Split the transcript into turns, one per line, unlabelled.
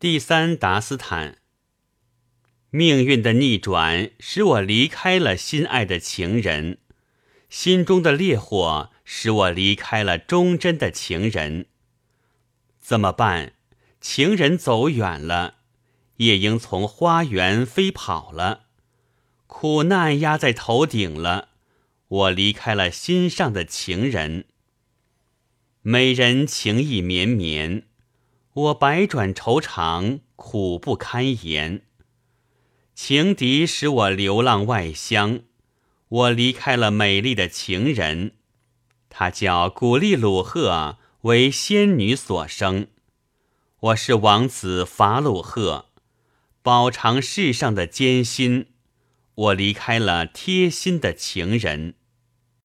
第三达斯坦。命运的逆转使我离开了心爱的情人，心中的烈火使我离开了忠贞的情人。怎么办？情人走远了，夜莺从花园飞跑了，苦难压在头顶了，我离开了心上的情人。美人情意绵绵。我百转愁肠，苦不堪言。情敌使我流浪外乡，我离开了美丽的情人。她叫古丽鲁赫，为仙女所生。我是王子法鲁赫，饱尝世上的艰辛。我离开了贴心的情人。